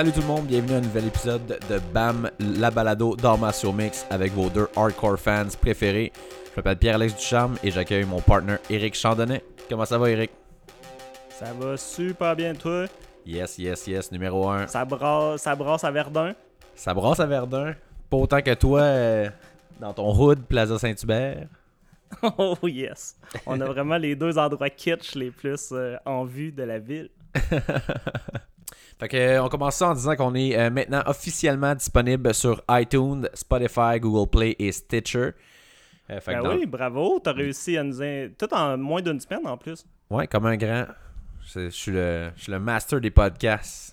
Salut tout le monde, bienvenue à un nouvel épisode de BAM, la balado d'Armation Mix avec vos deux hardcore fans préférés. Je m'appelle Pierre-Alex Ducharme et j'accueille mon partner Eric Chandonnet. Comment ça va Eric? Ça va super bien toi? Yes, yes, yes, numéro 1. Ça brasse, ça brasse à Verdun? Ça brasse à Verdun. Pas autant que toi euh, dans ton hood Plaza Saint-Hubert. Oh yes. On a vraiment les deux endroits kitsch les plus euh, en vue de la ville. Fait que, euh, on commence ça en disant qu'on est euh, maintenant officiellement disponible sur iTunes, Spotify, Google Play et Stitcher. Euh, fait ben oui, bravo, t'as réussi à nous... In... Tout en moins d'une semaine en plus. Ouais, comme un grand. Je suis le, le master des podcasts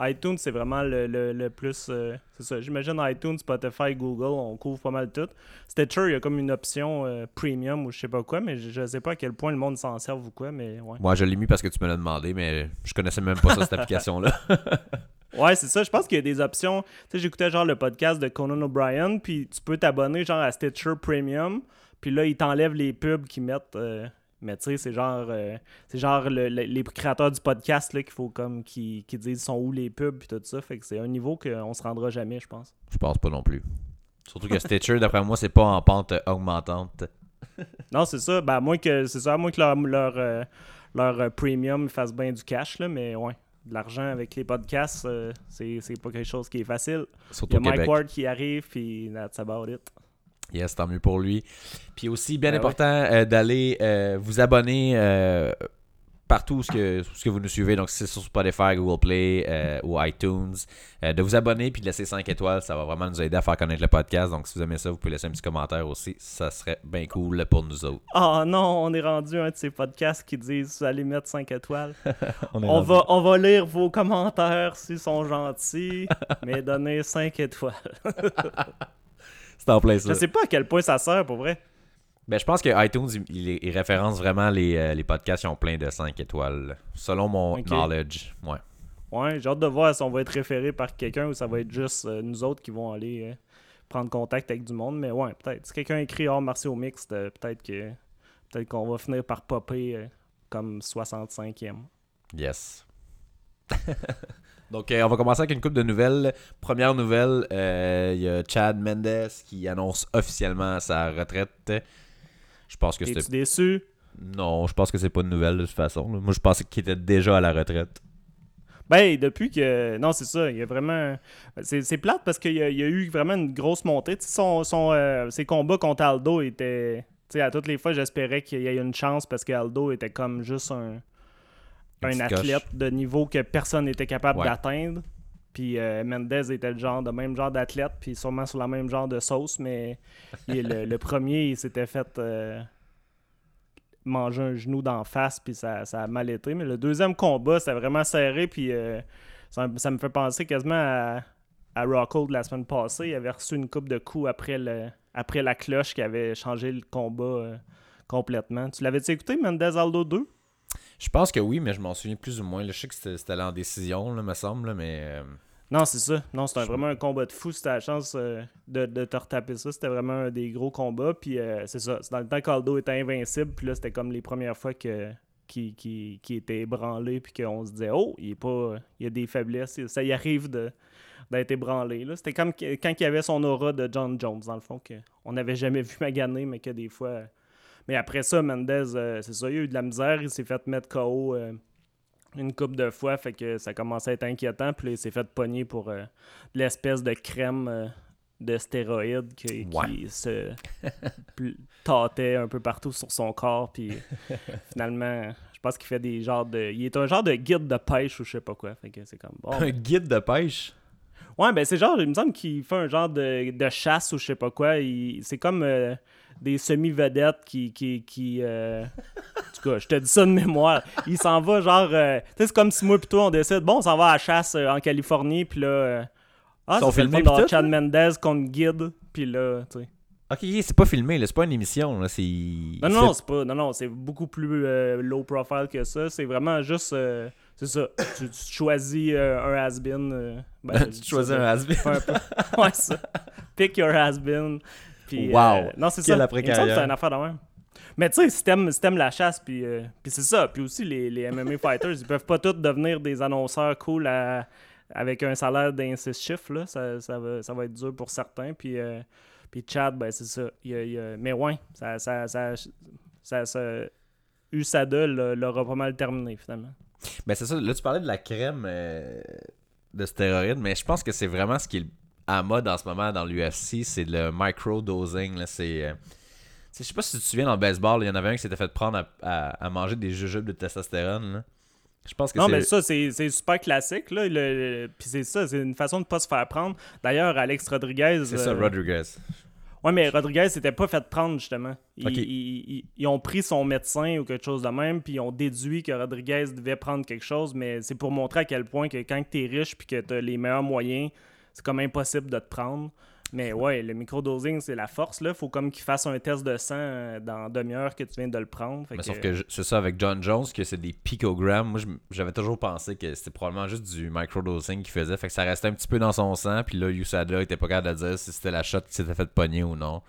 iTunes, c'est vraiment le, plus. Euh, c'est ça. J'imagine iTunes, Spotify, Google, on couvre pas mal tout. Stitcher, il y a comme une option euh, premium ou je sais pas quoi, mais je, sais pas à quel point le monde s'en sert ou quoi, mais ouais. Moi, je l'ai mis parce que tu me l'as demandé, mais je connaissais même pas ça, cette application-là. ouais, c'est ça. Je pense qu'il y a des options. Tu sais, j'écoutais genre le podcast de Conan O'Brien, puis tu peux t'abonner genre à Stitcher Premium, puis là, il t'enlève les pubs qu'ils mettent. Euh, mais tu sais, c'est genre, euh, c'est genre les créateurs du podcast qu'il faut comme qui, qui disent sont où les pubs et tout ça. Fait que c'est un niveau qu'on se rendra jamais, je pense. Je pense pas non plus. Surtout que Stitcher, d'après moi, c'est pas en pente augmentante. non, c'est ça. Ben, moins que c'est ça, à moins que leur, leur, euh, leur premium fasse bien du cash, là, mais ouais. De l'argent avec les podcasts, euh, c'est, pas quelque chose qui est facile. Surtout Il y a Mike Ward qui arrive, puis that's about it. Yes, tant mieux pour lui. Puis aussi, bien ben important euh, d'aller euh, vous abonner euh, partout où ce que, ce que vous nous suivez. Donc, si c'est sur Spotify, Google Play ou iTunes, de vous abonner puis de laisser 5 étoiles. Ça va vraiment nous aider à faire connaître le podcast. Donc, si vous aimez ça, vous pouvez laisser un petit commentaire aussi. Ça serait bien cool pour nous autres. Oh non, on est rendu un de ces podcasts qui disent vous allez mettre 5 étoiles. on, va, on va lire vos commentaires s'ils sont gentils, mais donner 5 étoiles. C'est en plein ça. Je sais pas à quel point ça sert pour vrai. Ben, je pense que iTunes, il, référence vraiment les, euh, les, podcasts qui ont plein de 5 étoiles. Selon mon knowledge. Ouais. Ouais, j'ai hâte de voir si on va être référé par quelqu'un ou ça va être juste euh, nous autres qui vont aller euh, prendre contact avec du monde. Mais ouais, peut-être. Si quelqu'un écrit hors martiaux mixte, peut-être que peut-être qu'on va finir par popper comme 65e. Yes. Donc, euh, on va commencer avec une coupe de nouvelles. Première nouvelle, euh, il y a Chad Mendes qui annonce officiellement sa retraite. Je pense que c'était. déçu? Non, je pense que c'est pas une nouvelle de toute façon. Moi, je pensais qu'il était déjà à la retraite. Ben, depuis que. Non, c'est ça. Il y a vraiment. C'est plate parce qu'il y, a eu vraiment une grosse montée. Son, son, euh, ses combats contre Aldo étaient. sais, à toutes les fois, j'espérais qu'il y ait une chance parce qu'Aldo était comme juste un un athlète de niveau que personne n'était capable d'atteindre. Puis euh, Mendez était le genre de même genre d'athlète, puis sûrement sur la même genre de sauce, mais le, premier, il s'était fait euh, manger un genou d'en face, puis ça, a mal été. Mais le deuxième combat, c'était vraiment serré, puis euh, ça, me fait penser quasiment à, à Rockhold la semaine passée. Il avait reçu une coupe de coups après, le, après la cloche qui avait changé le combat complètement. Tu l'avais-tu écouté, Mendez Aldo 2? Je pense que oui, mais je m'en souviens plus ou moins. Je sais que c'était allé en décision, là, me semble, mais. Euh, non, c'est ça. Non, c'était vraiment un combat de fou. C'était la chance euh, de, te retaper ça. C'était vraiment un des gros combats. Puis euh, c'est ça. C'est dans le temps qu'Aldo était invincible. Puis là, c'était comme les premières fois que qui, qui, qui était ébranlé. Puis qu'on se disait, oh, il est pas. Il y a des faiblesses. Ça y arrive de d'être ébranlé. C'était comme quand il y avait son aura de John Jones, dans le fond, qu'on n'avait jamais vu maganer, mais que des fois, mais après ça, Mendez, euh, c'est ça, il a eu de la misère. Il s'est fait mettre KO euh, une coupe de fois, fait que ça commençait à être inquiétant. Puis il s'est fait pogner pour euh, l'espèce de crème de stéroïdes qui, se tâtait un peu partout sur son corps. Puis finalement, je pense qu'il fait des genres de. Il est un genre de guide de pêche ou je sais pas quoi. Fait que c'est comme. un guide de pêche? Ouais, ben c'est genre, il me semble qu'il fait un genre de, chasse ou je sais pas quoi. C'est comme des semi-vedettes qui. qui, qui euh, En tout cas, je te dis ça de mémoire. Il s'en va genre. Euh, tu sais, c'est comme si moi plutôt on décide, bon, on s'en va à la chasse euh, en Californie, puis là. ah, c'est filmé dans Chad Mendez contre guide, puis là, tu sais. Ok, c'est pas filmé, c'est pas une émission, là. Non, non, c'est pas... Non, non, c'est beaucoup plus low profile que ça. C'est vraiment juste... c'est ça. Tu, choisis un has-been. Ben, tu choisis un has-been. ouais, ça. Pick your has-been. Puis, Wow! euh, non, c'est Quelle ça. c'est une affaire de même. Mais tu sais, si t'aimes si la chasse, puis euh, puis c'est ça. Puis aussi, les, les MMA fighters, ils peuvent pas tous devenir des annonceurs cool à- avec un salaire d'un six chiffres. Là. Ça, ça, va, ça va être dur pour certains. Puis, euh, puis Chad, ben c'est ça. Il il Mais ouais, ça, ça, ça, ça, ça- USADA l'a- l'aura pas mal terminé, finalement. Ben c'est ça, là tu parlais de la crème euh, de stéroïdes, mais je pense que c'est vraiment ce qui est à mode en ce moment dans l'UFC, c'est le micro-dosing. là, C'est, euh, je sais pas si tu te souviens dans le baseball, il y en avait un qui s'était fait prendre à, à- à manger des jujubes de testostérone. là. Je pense que Non, mais ça, c'est c'est super classique. Là, le- le- Puis c'est ça, c'est une façon de pas se faire prendre. D'ailleurs, Alex Rodriguez. c'est ça, euh, Rodriguez. Ouais, mais Rodriguez s'était pas fait prendre, justement. Ils, Ok. ils- ils- ils ont pris son médecin ou quelque chose de même, puis ils ont déduit que Rodriguez devait prendre quelque chose, mais c'est pour montrer à quel point que quand tu es riche puis que tu as les meilleurs moyens, c'est comme impossible de te prendre. Mais ouais, le microdosing, c'est la force, là. Faut comme qu'il fasse un test de sang euh, dans demi-heure que tu viens de le prendre. Fait Mais que- sauf que c'est ça avec John Jones, que c'est des picogrammes. Moi, j'avais toujours pensé que c'était probablement juste du microdosing qu'il faisait. Fait que ça restait un petit peu dans son sang. Puis là, USADA était pas capable de dire si c'était la shot qui s'était fait pogner ou non.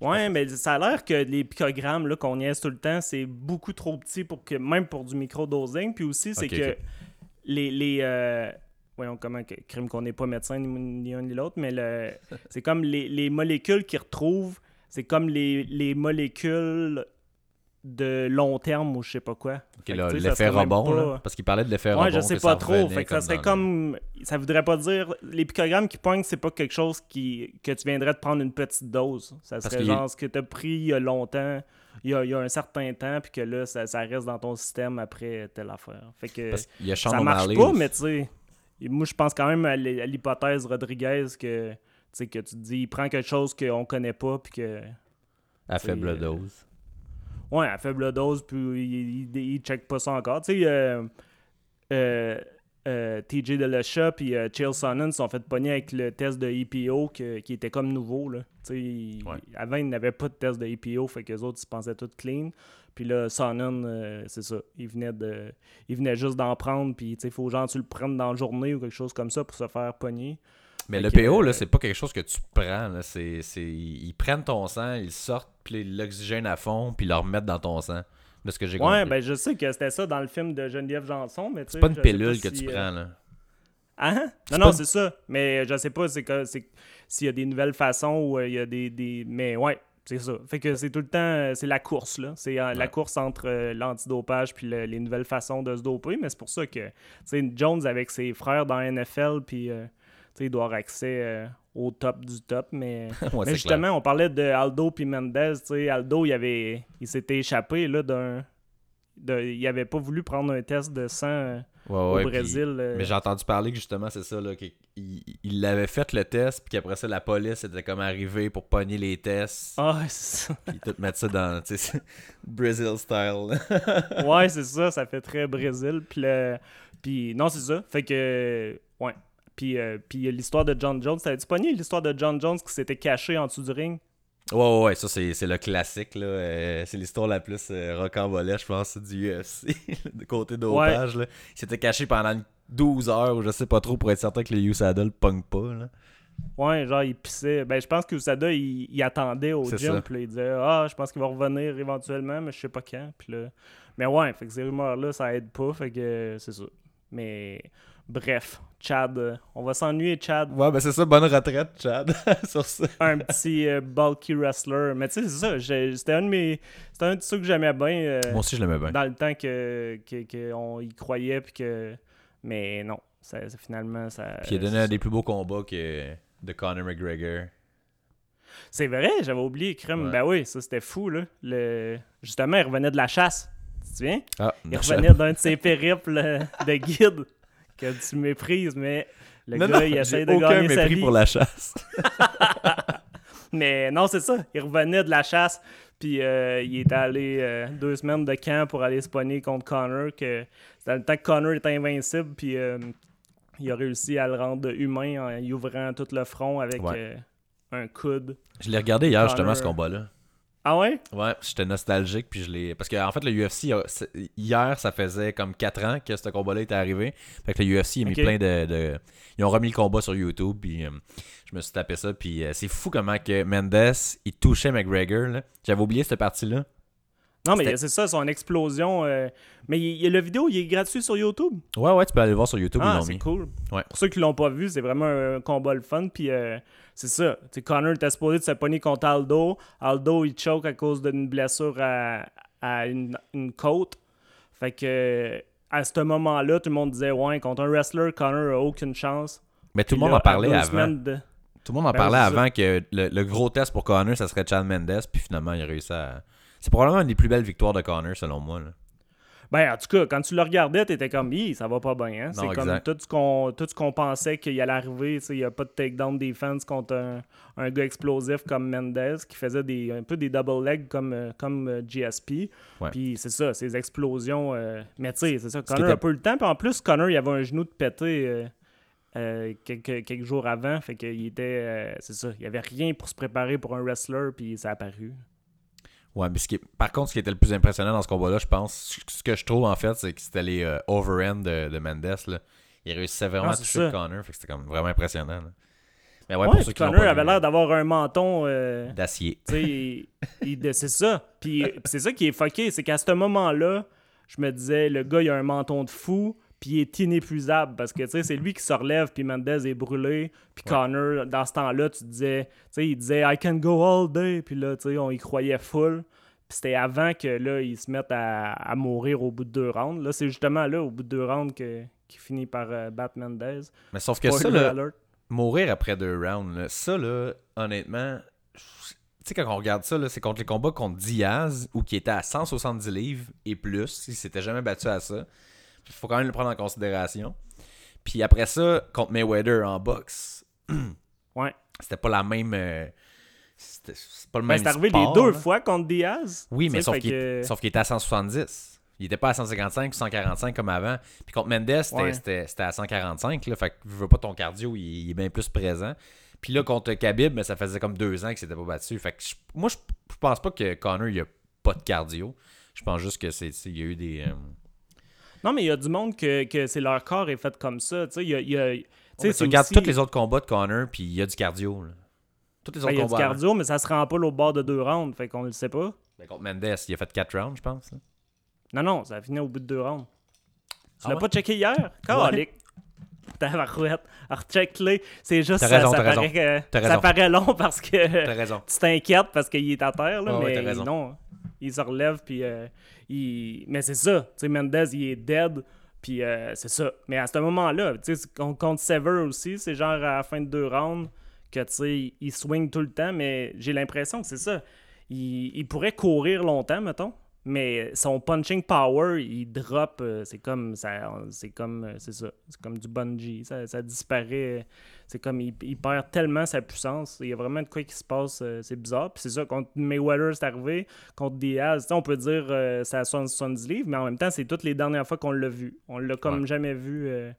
Ouais, mais ça a l'air que les picogrammes là, qu'on niaise tout le temps, c'est beaucoup trop petit pour que même pour du microdosing. Puis aussi, c'est que les. les euh, Voyons comment, crime qu'on n'est pas médecin ni, ni un ni l'autre, mais le, c'est comme les, les molécules qu'ils retrouvent, c'est comme les, les molécules de long terme ou je sais pas quoi. Là, l'effet rebond, pas- là, parce qu'il parlait de l'effet rebond. Ouais, je sais que pas ça trop. Fait que ça serait le- comme. Ça voudrait pas dire. Les picogrammes qui poignent, c'est pas quelque chose qui, que tu viendrais de prendre une petite dose. Ça serait genre ce que tu as pris il y a longtemps, il y a, il y a un certain temps, puis que là, ça, ça reste dans ton système après telle affaire. Fait que Parce qu'il y a Sean ça marche O'Malley pas, mais tu sais. Moi, je pense quand même à l'hy- à l'hypothèse Rodriguez que. Tu sais, que tu te dis, il prend quelque chose qu'on connaît pas, puis que. À faible euh, dose. Ouais, à faible dose, puis il, il, il check pas ça encore. Tu sais, euh, euh, euh, TJ Delesha puis euh, Chael Sonnen se sont fait pogner avec le test de EPO que- qui était comme nouveau. Là. Tu sais, il- Ouais. Avant, ils n'avaient pas de test de EPO, fait que les autres, ils se pensaient tout clean. Puis là, Sonnen, euh, c'est ça. Il venait, de, il venait juste d'en prendre, puis il faut genre tu le prennes dans la journée ou quelque chose comme ça pour se faire pogner. Mais Fait le PO, euh, là, c'est pas quelque chose que tu prends. Là. C'est, c'est... Ils prennent ton sang, ils sortent, puis ils l'oxygènent à fond, puis ils le remettent dans ton sang. De ce que j'ai Ouais, compris. ben je sais que c'était ça dans le film de Geneviève Janson, mais tu sais, c'est pas une pilule que si, tu euh, prends, là. Ah, hein? Non, non, une- c'est ça. Mais je sais pas c'est que c'est s'il y a des nouvelles façons ou euh, il y a des, des. Mais ouais, c'est ça. Fait que c'est tout le temps. euh, C'est la course, là. C'est euh, la course entre euh, l'antidopage puis le- les nouvelles façons de se doper. Mais c'est pour ça que, Jones avec ses frères dans la NFL, puis, euh, tu sais, il doit avoir accès au top du top. Mais, Ouais, mais c'est justement, on parlait de Aldo puis Mendez. Tu sais, Aldo, il, avait, il s'était échappé, là, d'un. il avait pas voulu prendre un test de sang Ouais, au ouais, Brésil. euh, Mais j'ai entendu parler que justement, c'est ça, là, qu'il il, il avait fait le test, puis qu'après ça, la police était comme arrivée pour pogner les tests, Ah, c'est ça. puis tout mettre ça dans, tu sais, Brazil style. ouais, c'est ça, ça fait très Brésil. Puis, le- puis non, c'est ça. Fait que, ouais. Puis, euh, puis l'histoire de John Jones. T'avais-tu pogné l'histoire de John Jones qui s'était caché en dessous du ring? Ouais, ouais, ouais, ça, c'est c'est le classique, là. euh, c'est l'histoire la plus euh, je pense, du UFC, de côté dopage, là. Il s'était caché pendant une 12 heures, ou je sais pas trop, pour être certain que le USADA le pogne pas, là. Ouais, genre, il pissait. Ben, je pense que Usada, il, il attendait au C'est gym. Puis il disait, ah, je pense qu'il va revenir éventuellement, mais je sais pas quand. Puis là... Mais ouais, fait que ces rumeurs-là, ça aide pas. Fait que euh, c'est ça. Mais bref, Chad, euh, on va s'ennuyer, Chad. Ouais, ben c'est ça, bonne retraite, Chad, sur ça. un petit euh, bulky wrestler. Mais tu sais, c'est ça. C'était un de mes. C'était un de ceux que j'aimais bien. euh, Moi aussi, je l'aimais bien. dans le temps que, que, que on y croyait puis que mais non ça, ça- finalement ça Puis il a donné un des plus beaux combats que de Conor McGregor. c'est vrai j'avais oublié crème Ouais. ben oui ça c'était fou là le justement il revenait de la chasse tu te souviens? Ah, il revenait d'un de ses périples de guide que tu méprises mais le Non, gars non, il essaie de aucun gagner sa mépris vie pour la chasse. Mais non, c'est ça. Il revenait de la chasse, puis euh, il est allé euh, deux semaines de camp pour aller se pogner contre Connor. Que le temps que Connor était invincible, puis euh, il a réussi à le rendre humain en y ouvrant tout le front avec Ouais. un coude. Je l'ai regardé hier, justement, ce combat-là. Ah ouais? Ouais, j'étais nostalgique, puis je l'ai... Parce qu'en fait, le UFC, hier, ça faisait comme 4 ans que ce combat-là était arrivé. Fait que le UFC a mis plein de, de- Ils ont remis le combat sur YouTube, puis... euh, je me suis tapé ça, puis euh, c'est fou comment que Mendes, il touchait McGregor. J'avais oublié cette partie-là. Non, mais c'est ça, son explosion. euh, Mais il, le vidéo, il est gratuit sur YouTube? Ouais, ouais, tu peux aller le voir sur YouTube, Ah, c'est cool. Ouais. Pour ceux qui l'ont pas vu, c'est vraiment un combat le fun. Puis euh, c'est ça. Tu sais, Connor était supposé de se pogner contre Aldo. Aldo, il choke à cause d'une blessure à, à une, une côte. Fait que à ce moment-là, tout le monde disait Ouais, contre un wrestler, Connor a aucune chance. Mais tout le monde en parlait avant. de- Tout le monde en Ben, parlait ça. avant que le, le gros test pour Connor, ça serait Chad Mendes, puis finalement, il a réussi à. C'est probablement une des plus belles victoires de Connor, selon moi. là. Ben, en tout cas, quand tu le regardais, t'étais comme, Hi, ça va pas bien. Hein? C'est comme tout ce qu'on tout ce qu'on pensait qu'il allait arriver. Il n'y a pas de takedown defense contre un, un gars explosif comme Mendez qui faisait des, un peu des double legs comme, euh, comme euh, GSP. Ouais. Puis c'est ça, ces explosions. euh, Mais tu sais, c'est ça. Connor a pas eu le temps. Puis en plus, Connor, il avait un genou de pété. euh, euh, quelques, quelques jours avant, fait qu'il était, euh, c'est ça, il y avait rien pour se préparer pour un wrestler, puis ça a apparu. Ouais, mais ce qui est- par contre, ce qui était le plus impressionnant dans ce combat-là, je pense, ce que je trouve en fait, c'est que c'était les euh, overhand de, de Mendes. Là. Il réussissait vraiment Ah, à toucher Connor, fait que c'était comme vraiment impressionnant. là. Mais ouais, Ouais, pour ceux Connor avait l'air d'avoir un menton. euh, d'acier. Il- il- c'est ça. Puis puis c'est ça qui est fucké, c'est qu'à ce moment-là, je me disais, le gars, il a un menton de fou, puis il est inépuisable, parce que, tu sais, c'est lui qui se relève, puis Mendez est brûlé, puis Connor, dans ce temps-là, tu disais, tu sais, il disait « I can go all day », puis là, tu sais, on y croyait full. Puis c'était avant que, là, ils se mettent à, à mourir au bout de deux rounds. Là, c'est justement là, au bout de deux rounds, que, qu'il finit par euh, battre Mendez. Mais sauf que ça, là, mourir après deux rounds, là, ça, là, honnêtement, tu sais, quand on regarde ça, c'est contre les combats contre Diaz, ou qui était à 170 livres et plus, il s'était jamais battu à ça. Il faut quand même le prendre en considération. Puis après ça, contre Mayweather en boxe, Ouais. c'était pas la même. euh, c'était pas le Ben, même c'est arrivé sport, les deux là. fois contre Diaz. Oui, mais sauf qu'il que- était à 170. Il était pas à 155 ou 145 comme avant. Puis contre Mendes, c'était Ouais. à 145. Là, fait que je veux pas ton cardio, il, il est bien plus présent. Puis là, contre Khabib, ben, ça faisait comme deux ans qu'il s'était pas battu. Fait que je- moi, je, je pense pas que Connor, il a pas de cardio. Je pense juste que c'est il y a eu des. euh, Non, mais il y a du monde que, que c'est leur corps est fait comme ça. Tu sais, il y a. il y a- tu regardes tous les autres combats de Connor, puis il y a du cardio. Là. Tous les ben, autres il y a du combats. cardio, mais ça se rend pas au bord de deux rounds. Fait qu'on le sait pas. Ben, contre Mendes, il a fait 4 rounds, je pense. là. Non, non, ça a fini au bout de deux rounds. Tu Ah l'as ouais? pas checké hier? Calique. Tabarouette. Recheck-les. C'est juste ça, raison, ça paraît, que- ça paraît long parce que tu t'inquiètes parce qu'il est à terre, là, ouais, mais non. Il se relève, puis euh. Mais c'est ça. Tu sais, Mendez, il est dead, puis euh, c'est ça. Mais à ce moment-là, tu sais, contre Sever aussi, c'est genre à la fin de deux rounds que, tu sais, il swing tout le temps, mais j'ai l'impression que c'est ça. Il pourrait courir longtemps, mettons, mais son punching power, il drop, euh, c'est comme, ça, c'est comme, euh, c'est ça, c'est comme du bungee, ça, ça disparaît, c'est comme, il, il perd tellement sa puissance, il y a vraiment de quoi qui se passe, euh, c'est bizarre, puis c'est ça, contre Mayweather, c'est arrivé, contre Diaz, on peut dire euh, c'est à 70 livres, mais en même temps, c'est toutes les dernières fois qu'on l'a vu, on l'a comme Ouais. jamais vu, euh,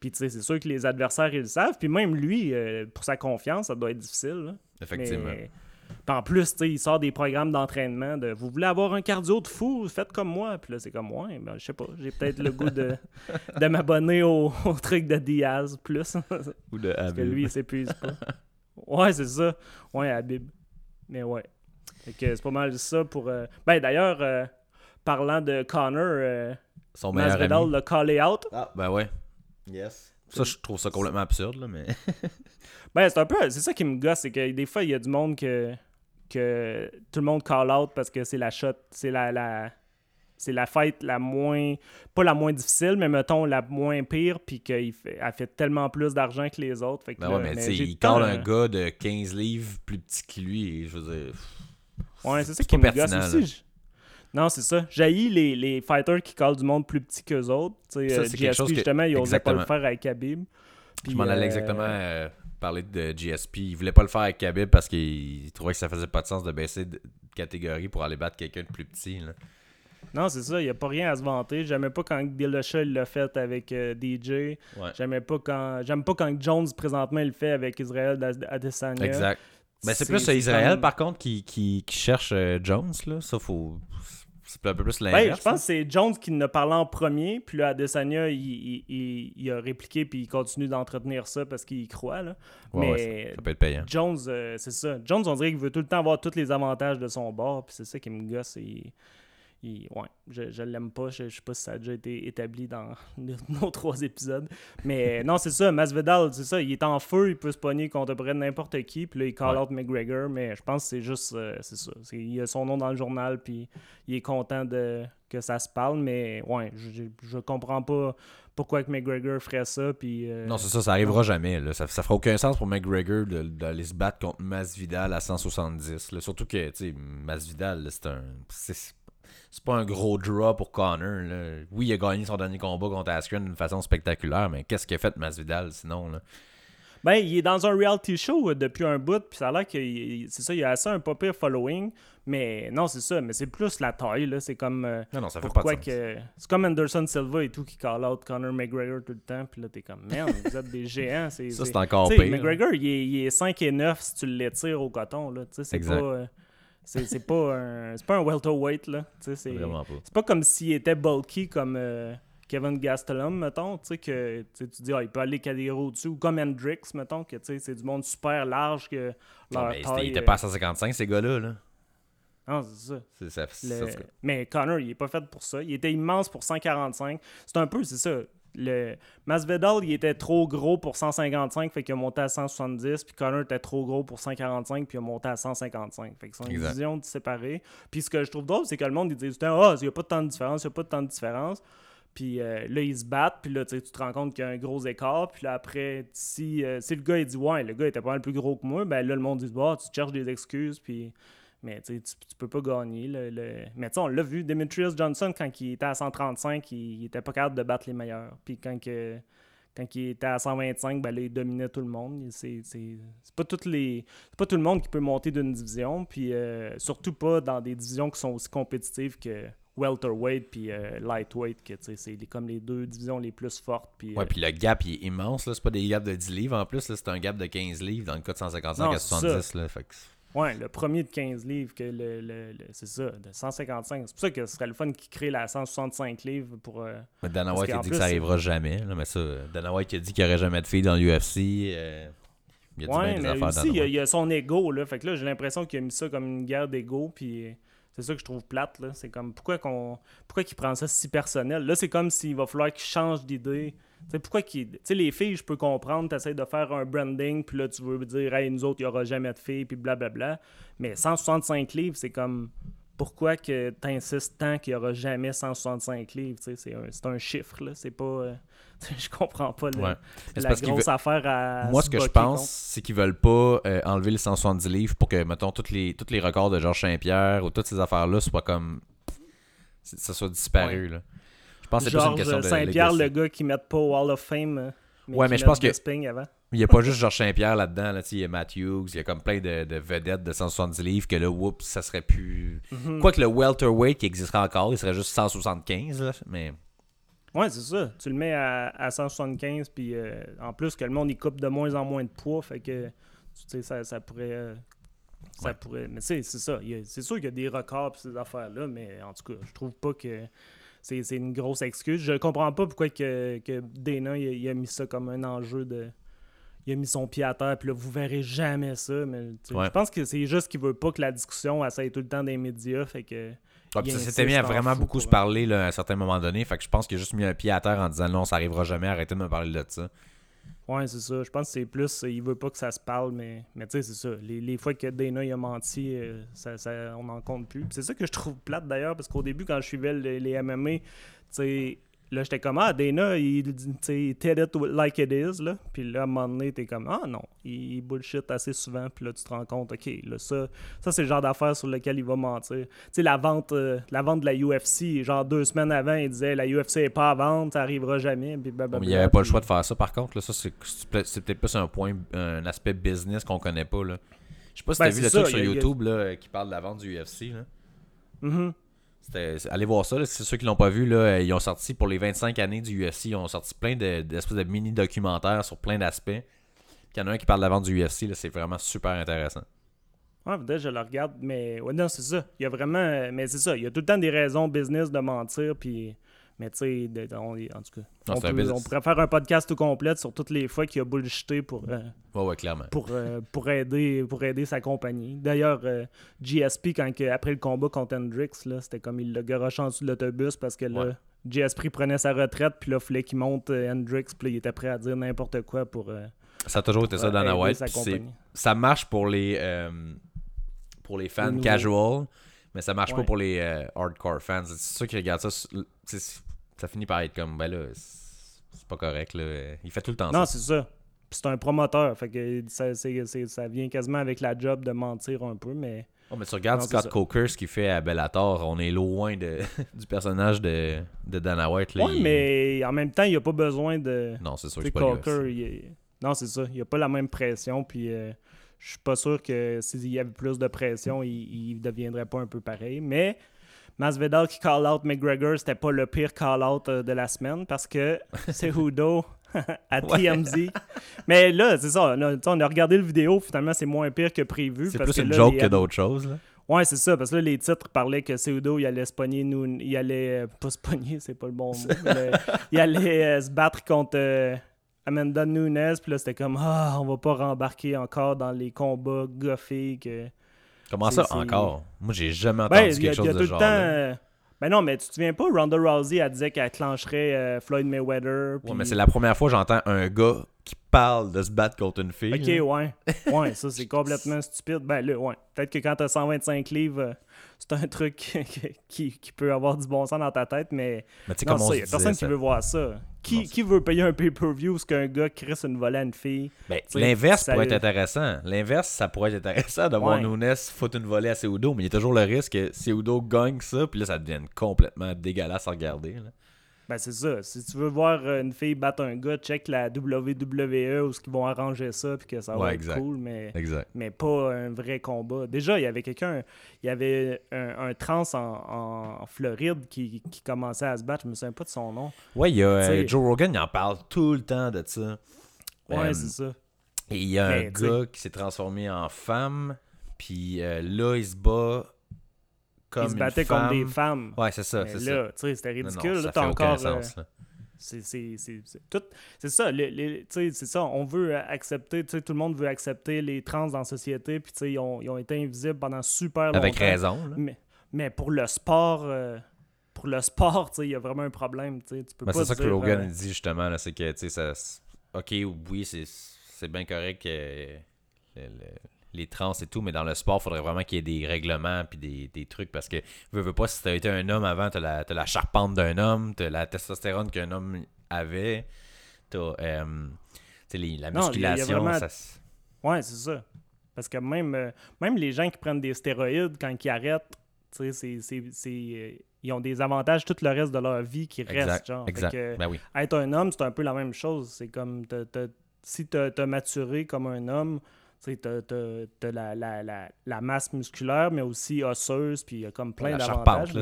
puis tu sais, c'est sûr que les adversaires, ils le savent, puis même lui, euh, pour sa confiance, ça doit être difficile, là. Effectivement. Mais- puis en plus, tu sais, il sort des programmes d'entraînement de vous voulez avoir un cardio de fou, faites comme moi. Puis là, c'est comme ouais, ben, je sais pas, j'ai peut-être le goût de, de m'abonner au, au truc de Diaz plus. Parce Ou de que lui, il s'épuise pas. Ouais, c'est ça. Ouais, Habib. Mais ouais. Fait que c'est pas mal ça pour. euh, Ben d'ailleurs, euh, parlant de Connor, euh, Son meilleur Masvidal ami. l'a callé out. Ah, ben ouais. Yes. Ça, je trouve ça complètement absurde, là, mais. Ben, c'est un peu. C'est ça qui me gosse, c'est que des fois, il y a du monde que, que tout le monde call out parce que c'est la shot, c'est la, la, c'est la fête la moins. Pas la moins difficile, mais mettons la moins pire, puis qu'elle fait, elle fait tellement plus d'argent que les autres. Fait que Ben là, ouais, mais j'ai il colle un- gars de 15 livres plus petit que lui, et je veux dire. Ouais, c'est ça qui me gosse aussi. je- Non, c'est ça. J'haïs les, les fighters qui callent du monde plus petit qu'eux autres. Tu sais, euh, chose que- justement, il osait pas le faire avec Habib. Je m'en allais euh, exactement euh, parler de GSP. Il voulait pas le faire avec Khabib parce qu'il trouvait que ça faisait pas de sens de baisser de catégorie pour aller battre quelqu'un de plus petit. Là. Non, c'est ça, il n'y a pas rien à se vanter. J'aimais pas quand Dillashaw il l'a fait avec euh, DJ. Ouais. J'aimais pas quand j'aime pas quand Jones présentement il le fait avec Israël Ad- Adesanya. Exact. Ben, c'est plus Israël, comme- par contre, qui, qui, qui cherche euh, Jones. Là. Ça, faut, C'est un peu plus Ben, l'inverse. je pense que c'est Jones qui ne parlé en premier, puis là, Adesanya, il, il, il- il a répliqué, puis il continue d'entretenir ça parce qu'il y croit. Là. Ouais, ouais, Mais ça, ça peut être payant. Jones, euh, c'est ça. Jones, on dirait qu'il veut tout le temps avoir tous les avantages de son bord, puis c'est ça qui me gosse. Et, il- ouais, je, je l'aime pas. Je, je sais pas si ça a déjà été établi dans nos trois épisodes. Mais non, c'est ça. Masvidal, c'est ça. Il est en feu, il peut se pogner contre près n'importe qui, puis là, il call Ouais. out McGregor. Mais je pense que c'est juste, euh, c'est ça. Il a son nom dans le journal, puis il est content de que ça se parle. Mais ouais, je, je, je comprends pas pourquoi que McGregor ferait ça. Puis, euh, Non, c'est ça, ça arrivera jamais. Là. Ça, ça fera aucun sens pour McGregor de- d'aller se battre contre Masvidal à 170. là. Surtout que, tu sais, Masvidal, là, c'est un. C'est pas un gros draw pour Connor. là. Oui, il a gagné son dernier combat contre Askren d'une façon spectaculaire, mais qu'est-ce qu'il a fait Masvidal sinon là? Ben, il est dans un reality show euh, depuis un bout, puis ça a l'air que c'est ça, il a assez un pas pire following, mais non, c'est ça, mais c'est plus la taille, là, c'est comme... euh, Non, non, ça fait pas de sens. que... C'est comme Anderson Silva et tout qui call out Conor McGregor tout le temps, puis là, t'es comme, merde, vous êtes des géants, c'est... Ça, c'est- encore pire. McGregor, il est, il est 5 et 9 si tu l'étires au coton, là, tu sais, c'est pas... euh, c'est c'est pas un... C'est pas un welterweight, là, c'est... Vraiment pas. C'est pas comme s'il était bulky comme euh, Kevin Gastelum, mettons, tu sais, que tu dis, ah, il peut aller catégorie au-dessus, ou comme Hendrix, mettons, que c'est du monde super large que Non, leur mais c'était- taille, il était euh, pas à 155, ces gars-là. Là. Non, c'est ça. C'est ça, Le- ça, c'est- Mais Connor, il est pas fait pour ça. Il était immense pour 145. C'est un peu, c'est ça. Le Masvidal, il était trop gros pour 155, fait qu'il a monté à 170. Puis Connor était trop gros pour 145, puis il a monté à 155. Fait que c'est une vision séparée. Puis ce que je trouve drôle, c'est que le monde, il dit ah, il n'y a pas de temps de différence, il n'y a pas de temps de différence. Puis euh, là, ils se battent, puis là, tu te rends compte qu'il y a un gros écart. Puis là, après, si, euh, si le gars, il dit, ouais, le gars était pas mal plus gros que moi, ben là, le monde dit, bah, tu te cherches des excuses, puis. Mais tu, tu peux pas gagner. le- le- Mais tu sais, on l'a vu, Demetrius Johnson, quand il était à 135, il, il était pas capable de battre les meilleurs. Puis quand, que, quand il était à 125, ben là, il dominait tout le monde. C'est pas, toutes les... pas tout le monde qui peut monter d'une division. Puis euh, surtout pas dans des divisions qui sont aussi compétitives que welterweight puis euh, lightweight, que c'est comme les deux divisions les plus fortes. Puis, Ouais, euh, puis le gap, il est immense. là. C'est pas des gaps de 10 livres en plus. C'est un gap de 15 livres dans le cas de 155 Non, à c'est ça. 70. Là. Fait que- Ouais, le premier de 15 livres, que le, le- le- c'est ça, de 155. C'est pour ça que ce serait le fun qui crée la 165 livres pour. euh, Mais Dana White qu'en a dit que ça arrivera jamais. là, mais ça, Dana White a dit qu'il n'y aurait jamais de filles dans l'UFC. euh, il a dit Ouais, bien des mais affaires aussi, il y, a, il y a son ego, là. Fait que là, j'ai l'impression qu'il a mis ça comme une guerre d'ego, puis c'est ça que je trouve plate, là. C'est comme, pourquoi qu'on... Pourquoi qu'il prend ça si personnel? Là, c'est comme s'il va falloir qu'il change d'idée. Tu sais, pourquoi qu'il... Tu sais, les filles, je peux comprendre, t'essayes de faire un branding, puis là, tu veux dire, hey, nous autres, il n'y aura jamais de filles, puis blablabla. Mais 165 livres, c'est comme... Pourquoi que t'insistes tant qu'il n'y aura jamais 165 livres? Tu c'est un, c'est un chiffre, là. C'est pas... euh, je comprends pas le- Ouais. La parce grosse veut- affaire à Moi, ce que je pense, c'est qu'ils veulent pas euh, enlever les 170 livres pour que, mettons, tous les, tous les records de Georges Saint-Pierre ou toutes ces affaires-là soient comme. Ça soit disparu. Là. Je pense que c'est une question de. Saint-Pierre, le gars qui met pas au Hall of Fame. euh, Ouais, mais je pense que- avant. Il n'y a pas juste Georges Saint-Pierre là-dedans. Là, il y a Matt Hughes, il y a comme plein de, de vedettes de 170 livres que là, whoops, ça serait plus. Mhm. Quoique le welterweight qui existerait encore, il serait juste 175. Là, mais Ouais, c'est ça. Tu le mets à, à 175, puis euh, en plus que le monde il coupe de moins en moins de poids, fait que tu sais, ça, ça pourrait. euh, Ça Ouais. pourrait. Mais c'est ça. C'est sûr qu'il y a des records pour ces affaires-là, mais en tout cas, je trouve pas que c'est c'est une grosse excuse. Je comprends pas pourquoi que, que Dana il a, il a mis ça comme un enjeu de. Il a mis son pied à terre, puis là, vous verrez jamais ça. Mais Ouais. je pense que c'est juste qu'il veut pas que la discussion essaye tout le temps des médias, fait que. Il ça s'était mis à en vraiment beaucoup se parler là, à un certain moment donné. Fait que je pense qu'il a juste mis un pied à terre en disant non, ça arrivera jamais, arrêtez de me parler de ça. Ouais, c'est ça. Je pense que c'est plus, il veut pas que ça se parle, mais, mais tu sais, c'est ça. Les, les fois que Dana il a menti, euh, ça, ça- on n'en compte plus. C'est ça que je trouve plate d'ailleurs, parce qu'au début, quand je suivais le- les MMA, tu sais, là, j'étais comme, ah, Dana, il dit, tell it like it is, là. Puis là, à un moment donné, t'es comme, ah non, il, bullshit assez souvent, puis là, tu te rends compte, ok, là, ça, ça c'est le genre d'affaire sur lequel il va mentir. Tu sais, la vente, euh, la vente de la UFC, genre deux semaines avant, il disait, la UFC est pas à vendre, ça arrivera jamais, puis il n'y avait pas le choix de faire ça par contre. Là, ça, c'est c'est peut- c'est peut-être plus un point, un aspect business qu'on connaît pas. Là. Je sais pas si Ben, t'as vu le ça, truc sur a- a- YouTube là, qui parle de la vente du UFC. Là. Mhm. C'est- allez voir ça, c'est ceux qui l'ont pas vu. Là, euh, ils ont sorti pour les 25 années du UFC, ils ont sorti plein de- d'espèces de, mini-documentaires sur plein d'aspects. Il y en a un qui parle de la vente du UFC, c'est vraiment super intéressant. Ouais, peut-être je le regarde, mais ouais, non, c'est ça. Il y a vraiment. Mais c'est ça, il y a tout le temps des raisons business de mentir, puis. Mais tu sais, en tout cas, Non, on, peut- pourrait faire un podcast tout complet sur toutes les fois qu'il a bullshité pour, euh, Ouais, ouais, clairement. pour, euh, pour, aider, pour aider sa compagnie. D'ailleurs, euh, GSP, quand, après le combat contre Hendrix, c'était comme il le garoche en dessous de l'autobus parce que là, Ouais. GSP prenait sa retraite, puis là, il fallait qu'il monte Hendrix, puis là, il était prêt à dire n'importe quoi pour, euh, Ça a toujours été ça dans la White. Ça marche pour les, pour les fans Les casual, mais ça marche pas pour les euh, hardcore fans. C'est ceux qui regardent ça, ça finit par être comme, ben là, c'est pas correct. Là. Il fait tout le temps Non, ça. c'est ça. Puis c'est un promoteur, fait que ça, ça vient quasiment avec la job de mentir un peu, mais... Oh, mais tu regardes Non, Scott. Coker, ce qu'il fait à Bellator, on est loin de, du personnage de, de Dana White. Il- mais en même temps, il n'y a pas besoin de... Non, c'est sûr que pas Coker, il est- Non, c'est ça. Il n'y a pas la même pression. Puis euh, je suis pas sûr que s'il y avait plus de pression, il, il deviendrait pas un peu pareil. Mais Masvidal qui call out McGregor, c'était pas le pire call out euh, de la semaine parce que c'est Hudo à Ouais. TMZ. Mais là, c'est ça. On a, on regardé le vidéo. Finalement, c'est moins pire que prévu. C'est plus que une là, joke les- que d'autres choses. Là. Ouais, c'est ça, parce que là, les titres parlaient que Seudo, il allait se pogner, nous, il allait, euh, pas se pogner, c'est pas le bon mot, mais il allait euh, se battre contre euh, Amanda Nunes, puis là, c'était comme, ah, on va pas rembarquer encore dans les combats goffés que... Comment C'est- ça encore? Moi, j'ai jamais entendu Ben, il y a, quelque il y a chose tout de le genre. temps... euh, Ben non, mais tu te souviens pas, Ronda Rousey, elle disait qu'elle clencherait euh, Floyd Mayweather, Ouais, mais c'est la première fois que j'entends un gars qui parle de se battre contre une fille. Ok, ouais. Ouais, ça, c'est complètement stupide. Ben là, ouais. Peut-être que quand t'as 125 livres, euh, c'est un truc qui, qui peut avoir du bon sens dans ta tête, mais Mais tu sais, personne ça- qui veut voir ça. Qui, Non, qui veut payer un pay-per-view où qu'un gars crisse une volée à une fille? Ben, L'inverse ça- pourrait être intéressant. L'inverse, ça pourrait être intéressant de voir Ouais. Nunes foutre une volée à Seudo, mais il y a toujours le risque que Seudo gagne ça, puis là, ça devienne complètement dégueulasse à regarder. là. Ben c'est ça. Si tu veux voir euh, une fille battre un gars, check la WWE où ils vont arranger ça puis que ça va Ouais, être exact. cool, mais... Exact. mais pas un vrai combat. Déjà, il y avait quelqu'un, il y avait un, un trans en, Floride qui, qui commençait à se battre, je me souviens pas de son nom. Ouais, il y a euh, Joe Rogan, il en parle tout le temps de ça. Ouais, Euh, c'est ça. Et il y a Mais, un gars qui s'est transformé en femme, puis euh, là, il se bat comme il se femme. contre des femmes. Ouais, c'est ça, Mais c'est ça. là, tu sais, c'était Non, non, ridicule. là, ça t'as fait aucun encore. euh, sens, là. c'est ça, les- les- c'est ça. On veut accepter, tout le monde veut accepter les trans dans la société, puis ils ont, ils ont été invisibles pendant super longtemps. Avec raison. là. Mais, mais pour le sport, euh, pour le sport, il y a vraiment un problème, tu peux Ben, c'est ça que Rogan euh, dit justement, c'est que, ça. Ok, oui, c'est c'est bien correct que le- le- les trans et tout, mais dans le sport, il faudrait vraiment qu'il y ait des règlements puis des, des trucs parce que, veux, veux pas, si t'as été un homme avant, t'as la, t'as la charpente d'un homme, t'as la testostérone qu'un homme avait, t'as euh, la Non, il y a- il y a musculation, vraiment- ça s- Ouais, c'est ça. Parce que même, euh, même les gens qui prennent des stéroïdes, quand ils arrêtent, tu sais, c'est- c'est- c'est, euh, ils ont des avantages tout le reste de leur vie qui restent. Genre. Exact. que, Ben oui. être un homme, c'est un peu la même chose. C'est comme si tu as maturé comme un homme, tu as, la, la, la, la masse musculaire, mais aussi osseuse, puis il y a comme plein d'avantages. le...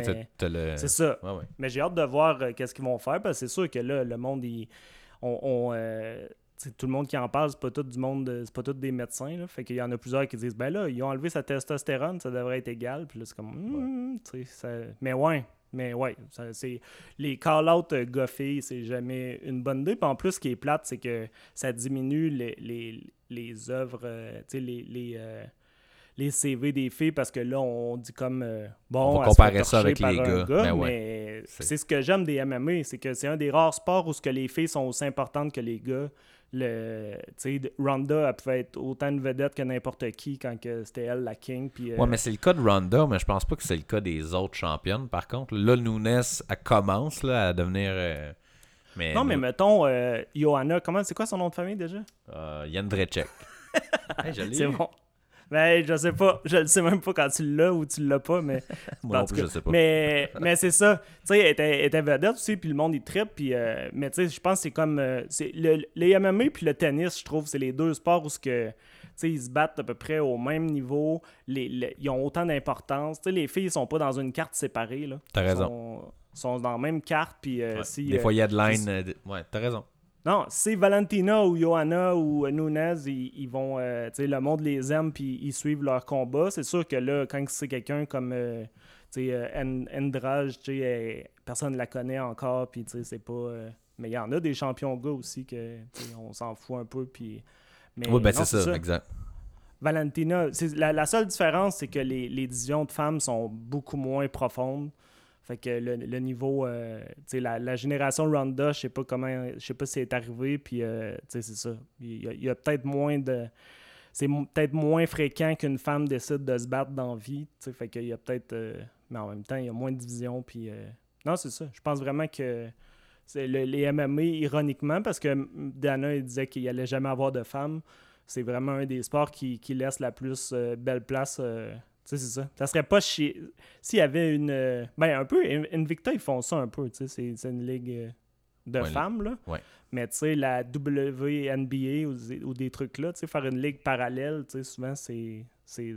C'est ça. Ouais, ouais. Mais j'ai hâte de voir euh, qu'est-ce qu'ils vont faire, parce que c'est sûr que là, le monde, il- on, on, euh, tout le monde qui en parle, c'est pas tout du monde, c'est pas tous des médecins. Là, fait qu'il y en a plusieurs qui disent, ben là, ils ont enlevé sa testostérone, ça devrait être égal. Puis là, c'est comme, Hmm, ça- mais ouais. Mais ouais, ça, c'est les call-out euh, goffés, c'est jamais une bonne idée. Puis en plus, ce qui est plate, c'est que ça diminue les, les, les œuvres, euh, tu sais, les, les, euh, les CV des filles parce que là, on dit comme euh, bon, On va comparer ça avec les gars. Ben ouais. mais C'est- c'est ce que j'aime des MMA, c'est que c'est un des rares sports où ce que les filles sont aussi importantes que les gars. Le, tu sais, Ronda, elle pouvait être autant une vedette que n'importe qui quand que c'était elle la king. Puis, euh, Ouais, mais c'est le cas de Ronda, mais je pense pas que c'est le cas des autres championnes, par contre. Là, Nunes, elle commence là, à devenir... euh, mais non, mais nous- mettons, euh, Johanna, comment, c'est quoi son nom de famille déjà? euh. Hey, l'ai C'est bon. Ben, je sais pas. Je le sais même pas quand tu l'as ou tu l'as pas, mais. Moi non En tout plus, cas, je sais pas. Mais, mais c'est ça. Tu sais, elle était, était vedette aussi, puis le monde, il trippe. Puis, euh, mais tu sais, je pense que c'est comme. euh, c'est le, les MMA puis le tennis, je trouve, c'est les deux sports où ce que. Ils se battent à peu près au même niveau. Les, les- ils ont autant d'importance. Tu sais, les filles, ils sont pas dans une carte séparée. Là. T'as Ils raison. sont, sont dans la même carte. Puis, euh, Ouais. si, Des euh, fois, il y a de line. euh, Ouais, t'as raison. Non, c'est Valentina ou Johanna ou Nunez, ils, vont. Euh, tu sais, le monde les aime puis ils suivent leur combat. C'est sûr que là, quand c'est quelqu'un comme. Euh, tu sais, Endrage, tu sais, personne ne la connaît encore, puis tu sais, c'est pas. mais il y en a des champions gars aussi que, on s'en fout un peu, puis. oui, ben c'est ça, exact. Valentina, la, la, seule différence, c'est que les, les divisions de femmes sont beaucoup moins profondes. Fait que le, niveau, euh, la, la, génération Ronda, je sais pas comment, je sais pas si c'est arrivé, puis euh, c'est ça. Il y a, peut-être moins de. C'est peut-être moins fréquent qu'une femme décide de se battre dans la vie, fait qu'il y a peut-être. Euh, mais en même temps, il y a moins de divisions, puis. non, c'est ça. Je pense vraiment que. c'est les MMA, ironiquement, parce que Dana disait qu'il allait jamais avoir de femmes, c'est vraiment un des sports qui, qui laisse la plus belle place c'est ça. Ça serait pas chier. S'il y avait une. Euh, ben, un peu. Invicta, ils font ça un peu. C'est une ligue euh, de femmes, là. Mais tu sais, la WNBA ou, ou des trucs là, tu sais, faire une ligue parallèle, tu sais, souvent, c'est,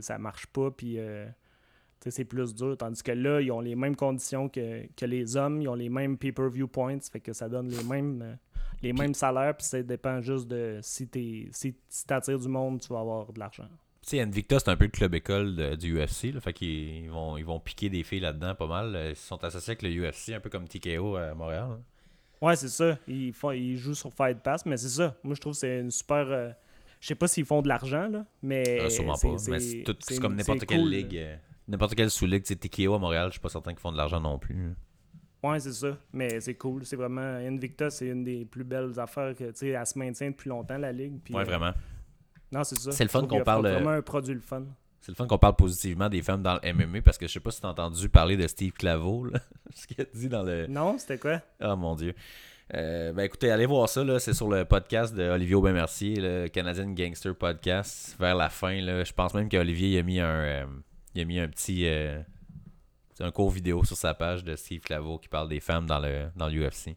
ça marche pas. Puis. Euh, c'est plus dur. Tandis que là, ils ont les mêmes conditions que, les hommes, ils ont les mêmes pay-per-view points, fait que ça donne les mêmes, les mêmes salaires, puis ça dépend juste de si tu si attires du monde, tu vas avoir de l'argent. Tu sais, Invicta, c'est un peu le club école du UFC. Là, fait qu'ils vont, ils vont piquer des filles là-dedans pas mal. Euh, ils sont associés avec le UFC, un peu comme TKO à Montréal. Hein. Ouais, c'est ça. Ils, font, ils jouent sur Fight Pass, mais c'est ça. Moi, je trouve que c'est une super. Euh, je sais pas s'ils font de l'argent, là, mais. Euh, sûrement pas. Mais c'est comme n'importe quelle ligue. n'importe quelle sous-ligue. TKO à Montréal, je suis pas certain qu'ils font de l'argent non plus. Ouais, c'est ça. Mais c'est cool. C'est vraiment. Invicta, c'est une des plus belles affaires que. Tu sais, elle se maintient depuis longtemps, la ligue. ouais, vraiment. Non, c'est ça. C'est le fun qu'on parle. vraiment un produit le fun. C'est le fun qu'on parle positivement des femmes dans le MMA parce que je sais pas si tu as entendu parler de Steve Claveau, ce qu'il a dit dans le. Non, c'était quoi? Oh mon Dieu. Euh, ben écoutez, allez voir ça, c'est sur le podcast de Olivier Aubin-Mercier, le Canadian Gangster Podcast, vers la fin. Là, je pense même qu'Olivier a mis un, euh, il a mis un petit euh, un court vidéo sur sa page de Steve Claveau qui parle des femmes dans le dans l'UFC.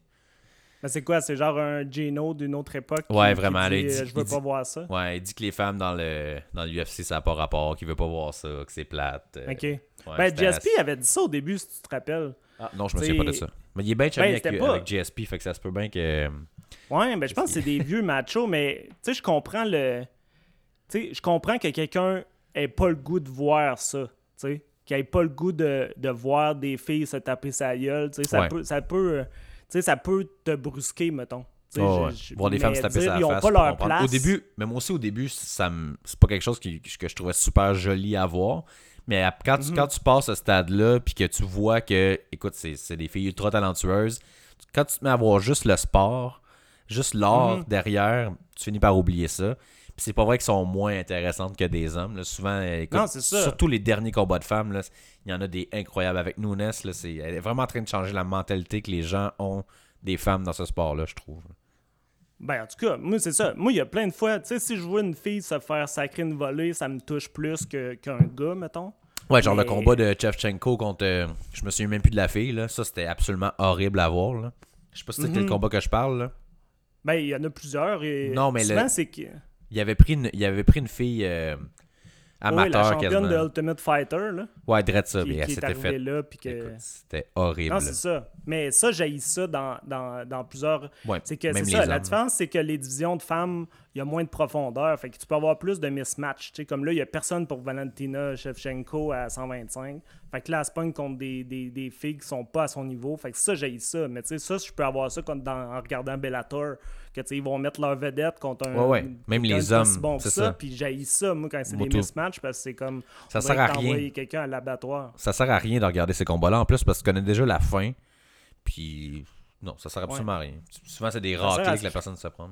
Mais c'est quoi? C'est genre un Geno d'une autre époque? Ouais, vraiment. Qui dit, je veux pas voir ça. Ouais, il dit que les femmes dans le dans l'UFC, ça n'a pas rapport, qu'il veut pas voir ça, que c'est plate. Euh, ok. ben, GSP avait dit ça au début, si tu te rappelles. Ah, non, je me souviens pas de ça. Mais il est bien chumé ben, avec, avec, GSP, fait que ça se peut bien que. Ouais, ben je pense que c'est des vieux machos, mais tu sais, je comprends le. Tu sais, je comprends que quelqu'un ait pas le goût de voir ça. Tu sais, qu'il ait pas le goût de, de voir des filles se taper sa gueule. Tu sais, ça peut. Ça peut euh, sais, ça peut te brusquer, mettons. Oh, Voir des femmes se taper sa face. Pas leur place. Au début, même aussi au début, ça c'est pas quelque chose qui, que je trouvais super joli à voir. Mais quand, tu, mhm. quand tu passes ce stade-là, puis que tu vois que, écoute, c'est des filles ultra talentueuses, quand tu te mets à voir juste le sport, juste l'art mhm. derrière, tu finis par oublier ça. C'est pas vrai qu'ils sont moins intéressantes que des hommes. Souvent, écoute, surtout les derniers combats de femmes, là, il y en a des incroyables. Avec Nunes, là, c'est, elle est vraiment en train de changer la mentalité que les gens ont des femmes dans ce sport-là, je trouve. Ben, en tout cas, moi, c'est ça. Moi, il y a plein de fois, tu sais, si je vois une fille se faire sacrer une volée, ça me touche plus qu'un gars, mettons. Ouais, genre le combat de Chevchenko contre. Euh, je me souviens même plus de la fille, là. Ça, c'était absolument horrible à voir, là. Je sais pas si c'était le mhm. combat que je parle, là. Ben, il y en a plusieurs. Et non, mais souvent, c'est que. Il avait pris une, il avait pris une fille. Euh, amateur oui, la championne de Ultimate Fighter. Là, ouais, ça. Qui, s'était fait. Là. C'était horrible. Non, c'est ça. Mais ça, j'ai ça dans, dans, dans plusieurs. Ouais, c'est que c'est ça. La différence, c'est que les divisions de femmes, il y a moins de profondeur. Fait que tu peux avoir plus de mismatch. comme là, il n'y a personne pour Valentina Shevchenko à 125. Fait que là, elle se pogne contre des, des, des, filles qui sont pas à son niveau. Fait que ça, j'ai ça. Mais tu sais, ça, je peux avoir ça dans, en regardant Bellator que ils vont mettre leur vedette contre un. Ouais, ouais. Même les hommes. Bon c'est ça. Puis j'ai ça, moi, quand c'est des mismatchs, parce que c'est comme. Ça sert à rien. quelqu'un à l'abattoir. Ça sert à rien de regarder ces combats-là en plus parce que tu connais déjà la fin. Puis. Non, ça sert absolument à rien. Souvent, c'est des raclés que la personne se prend.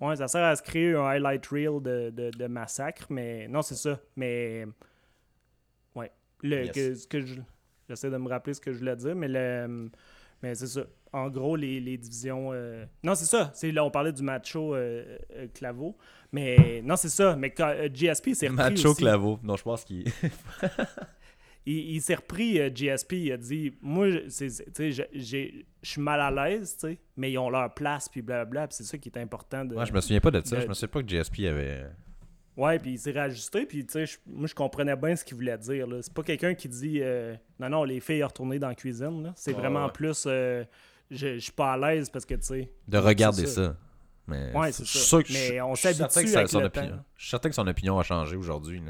Ouais, ça sert à se créer un highlight reel de, de, de massacre, mais non, c'est ça. Mais. Ouais. Le, que, que je... J'essaie de me rappeler ce que je voulais dire, mais le. Mais c'est ça en gros, les, les divisions. Euh, non, c'est ça. C'est, là, on parlait du macho euh, euh, Claveau. Mais non, c'est ça. Mais quand, GSP s'est repris. Macho Claveau. Non, je pense qu'il. il, s'est repris, GSP. Il a dit Moi, je suis mal à l'aise, mais ils ont leur place, puis blablabla. Puis c'est ça qui est important. De, ouais, je me souviens pas de ça. Je me souviens pas que GSP avait. Ouais, puis il s'est réajusté, puis tu sais, moi je comprenais bien ce qu'il voulait dire. C'est pas quelqu'un qui dit non, non, les filles retourner dans la cuisine. C'est vraiment plus je, je suis pas à l'aise parce que, tu sais. De regarder ça. ça. Mais Ouais, je c'est sûr que Mais je- on s'habitue que ça- avec son le opinion- temps. Je suis certain que son opinion a changé aujourd'hui.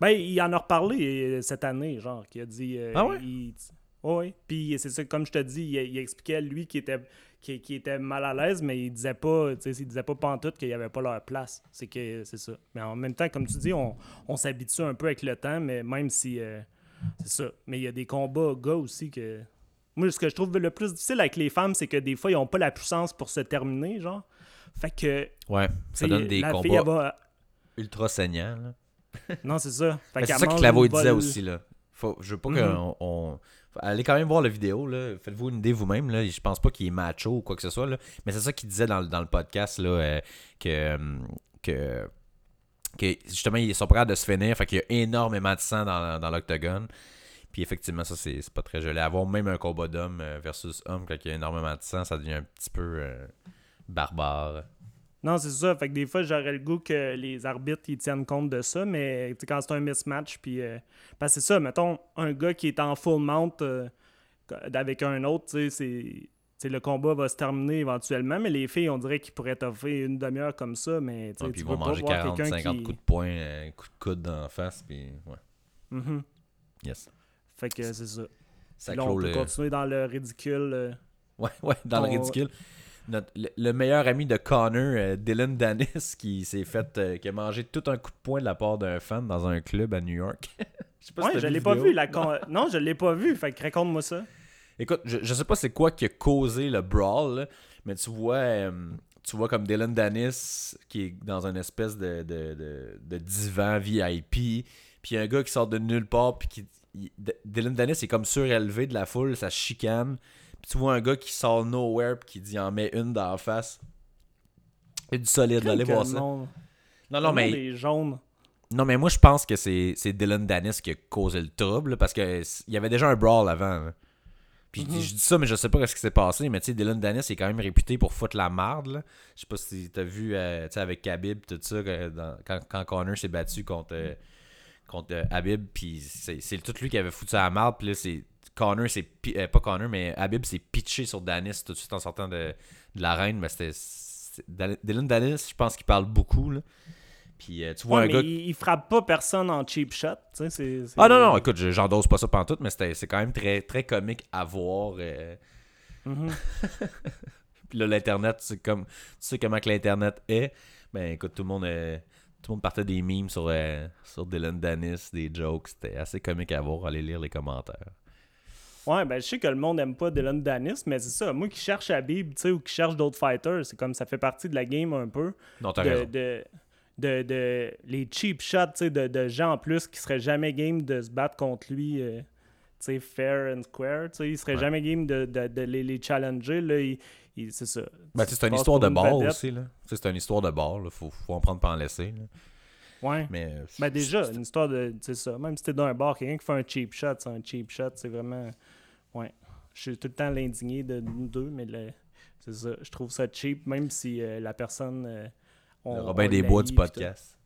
Ben, il en a reparlé euh, cette année, genre, qui a dit. euh, Ah ouais? il- ouais. Puis c'est ça, comme je te dis, il, il expliquait lui qui était, qui, qui était mal à l'aise, mais il disait pas, tu sais, il disait pas pantoute qu'il y avait pas leur place. C'est que c'est ça. Mais en même temps, comme tu dis, on, on s'habitue un peu avec le temps, mais même si. euh, c'est ça. Mais il y a des combats gars aussi que. Moi, ce que je trouve le plus difficile avec les femmes, c'est que des fois, ils ont pas la puissance pour se terminer, genre. Fait que. Ouais, ça donne des fille, combats elle va- ultra saignants. là. Non, c'est ça. C'est ça que une disait aussi. Là. Faut, je veux pas qu'on. on- faut- Allez quand même voir la vidéo. Là. Faites-vous une idée vous-même. Là. Je pense pas qu'il est macho ou quoi que ce soit. Là. Mais c'est ça qu'il disait dans, le- dans le podcast là, euh, que, euh, que, que justement, ils sont prêts de se finir. Fait qu'il y a énormément de sang dans, dans l'octogone. Puis effectivement, ça, c'est pas très joli. Avoir même un combat d'homme euh, versus homme quand il y a énormément de sang, ça devient un petit peu euh, barbare. Non, c'est ça. Fait que des fois, j'aurais le goût que les arbitres ils tiennent compte de ça, mais quand c'est un mismatch, puis. euh, parce que c'est ça, mettons, un gars qui est en full mount euh, avec un autre, tu sais, c'est. le combat va se terminer éventuellement, mais les filles, on dirait qu'ils pourraient t'offrir une demi-heure comme ça, mais tu Ouais, ils vont pas manger voir 40, quelqu'un 50 qui... coups de poing, euh, coups de coude dans la face. Puis ouais. Mhm. Yes. Fait que c'est ça. Ça Là, on peut le. continuer dans le ridicule. euh. Ouais, ouais, dans le ridicule. Notre- le, le meilleur ami de Connor, euh, Dylan Dennis, qui s'est fait. euh, qui a mangé tout un coup de poing de la part d'un fan dans un club à New York. Je sais pas si Ouais, je vu l'ai la pas vu. La con- Non, je l'ai pas vu. Fait que raconte-moi ça. Écoute, je, je sais pas c'est quoi qui a causé le brawl, là, mais tu vois, euh, tu vois comme Dylan Dennis qui est dans une espèce de, de, de, de divan VIP, puis un gars qui sort de nulle part, puis qui. il- Dylan Dennis est comme surélevé de la foule, ça chicane. Puis tu vois un gars qui sort nowhere, puis qui dit en met une dans la face. Et du solide, là, allez voir ça. Non, non, monde mais. Non, mais moi, je pense que c'est c'est Dylan Dennis qui a causé le trouble, là, parce que s- il y avait déjà un brawl avant. là. Puis je dis- Mhm. je dis ça, mais je sais pas ce qui s'est passé. Mais tu sais, Dylan Dennis est quand même réputé pour foutre la marde. là. Je sais pas si t'as vu euh, avec Khabib tout ça, dans- quand, quand Connor s'est battu contre, euh, contre euh, Habib, puis c'est c'est tout lui qui avait foutu la marde. Puis là, c'est Connor, c'est euh, pas Connor, mais Habib s'est pitché sur Dennis tout de suite en sortant de, de l'arène. Mais c'était. Dylan Dennis, je pense qu'il parle beaucoup. Là. Puis euh, tu vois Ouais, un mais gars. il, il frappe pas personne en cheap shot. tu sais, Ah non, non, écoute, je- j'endosse pas ça pantoute, mais c'était- c'est quand même très, très comique à voir. euh. Mhm. Puis là, l'Internet, c'est comme, tu sais comment que l'Internet est. Ben écoute, tout le monde, euh, tout le monde partait des memes sur, sur Dylan Dennis, des jokes. C'était assez comique à voir, aller lire les commentaires. Ouais, ben je sais que le monde aime pas Dylan Dennis, mais c'est ça. Moi qui cherche Habib, tu sais, ou qui cherche d'autres fighters, c'est comme ça fait partie de la game un peu. Non, t'as De, raison. de, de, de- les cheap shots, tu sais, de, de gens en plus qui seraient jamais game de se battre contre lui, euh, tu sais, fair and square, tu sais, ils seraient Ouais. jamais game de, de, les, les challenger, là, il- il- c'est ça. Ben, c'est une histoire de vedette. aussi. Là. C'est une histoire de bar. Là. Faut, faut en prendre pas en laisser. Là. Ouais. Mais, euh, Ben déjà, c'est- une histoire de. C'est ça. Même si t'es dans un bar, quelqu'un qui fait un cheap shot, c'est un cheap shot, c'est vraiment. Ouais. Je suis tout le temps l'indigné de nous deux, mais le- c'est ça. Je trouve ça cheap, même si euh, la personne. euh, on- le Robin on des Bois du podcast.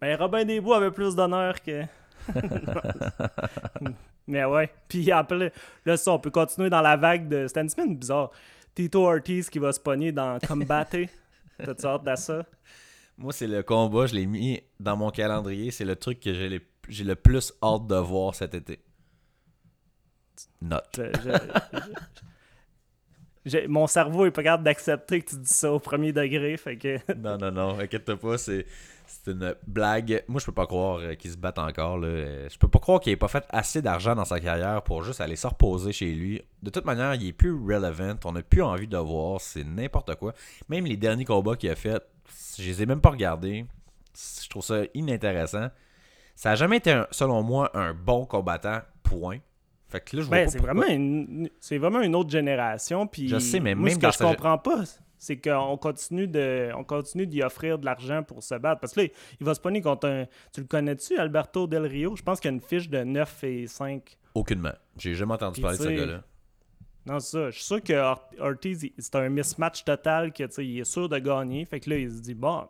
Ben Robin des Bois avait plus d'honneur que. mais ouais. Puis après, là, ça, on peut continuer dans la vague de. C'était une semaine bizarre. Tito Ortiz qui va se pogner dans Combaté. T'as-tu hâte à ça? Moi, c'est le combat, je l'ai mis dans mon calendrier. C'est le truc que j'ai le plus hâte de voir cet été. Note. Je- je- je- j'ai- mon cerveau est pas capable d'accepter que tu dis ça au premier degré, fait que Non, non, non, inquiète pas, c'est c'est une blague. Moi, je peux pas croire euh, qu'il se batte encore. Là. Euh, Je peux pas croire qu'il ait pas fait assez d'argent dans sa carrière pour juste aller se reposer chez lui. De toute manière, il est plus relevant. On n'a plus envie de le voir. C'est n'importe quoi. Même les derniers combats qu'il a fait, je les ai même pas regardés. Je trouve ça inintéressant. Ça a jamais été, un- selon moi, un bon combattant, point. Fait que là, je vois ben, c'est vraiment une c'est vraiment une autre génération puis Je sais, mais moi, même ce que je comprends pas c'est qu'on continue de on continue d'y offrir de l'argent pour se battre. Parce que là il va se pogner contre un tu le connais-tu Alberto Del Rio? Je pense qu'il y a une fiche de 9 et 5 Aucunement. J'ai jamais entendu parler de ce gars-là. non c'est ça. Je suis sûr que Or- Ortiz c'est un mismatch total que il est sûr de gagner. Fait que là il se dit bon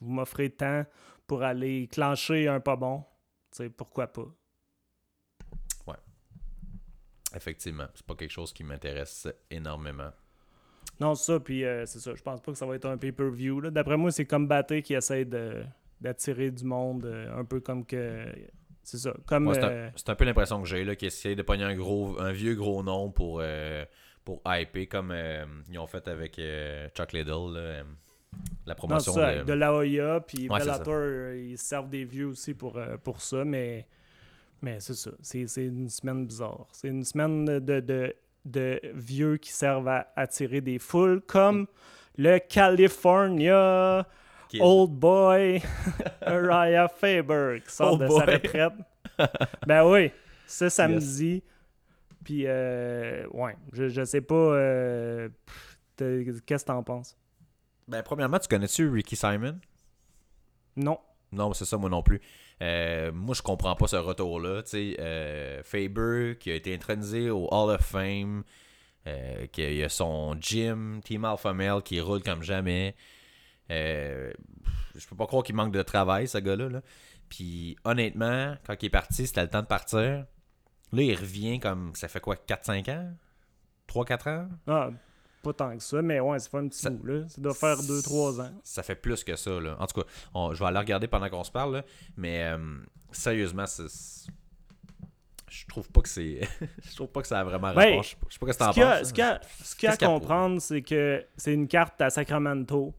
vous m'offrez tant pour aller clencher un pas bon pourquoi pas? Effectivement, c'est pas quelque chose qui m'intéresse énormément. Non, c'est ça, puis euh, c'est ça. Je pense pas que ça va être un pay-per-view. D'après moi, c'est comme Baté qui essaie de- d'attirer du monde, euh, un peu comme que. C'est ça. Comme. Moi, c'est un, euh, c'est un peu l'impression que j'ai, là, qu'ils essayent de pogner un, gros, un vieux gros nom pour, euh, pour hyper, comme ils ont fait avec Chuck Liddell, là, la promotion ça, de... de la Hoya, puis Ouais, Bellator, ils servent des vieux aussi pour, pour ça, mais. Mais c'est ça. C'est c'est une semaine bizarre. C'est une semaine de, de, de vieux qui servent à attirer des foules, comme le California. Kid. Old boy Uriah Faber qui sort Old de boy. sa retraite. ben oui, ce samedi. Puis, euh, ouais, je, je sais pas. euh, Qu'est-ce que t'en penses? Ben, premièrement, tu connais-tu Ricky Simon? Non. Non, c'est ça, moi non plus. Euh, moi, je comprends pas ce retour-là. Euh, Faber, qui a été intronisé au Hall of Fame, euh, qui a son gym, Team Alpha Male, qui roule comme jamais. Euh, je peux pas croire qu'il manque de travail, ce gars-là. là. Puis, honnêtement, quand il est parti, c'était le temps de partir. Là, il revient comme, ça fait quoi, 4-5 ans? 3-4 ans? Ah, pas tant que ça, mais ouais, ça fait un petit Ça- bout, là. Ça doit faire 2-3 ans. Ça fait plus que ça, là. En tout cas, on- je vais aller regarder pendant qu'on se parle, là. Mais euh, sérieusement, c'est. Je trouve pas que c'est. je trouve pas que ça a vraiment Ben. Je sais pas- que Ce t'en qu'il y a, penses. ce qu'il y a- à comprendre, c'est que c'est une carte à Sacramento.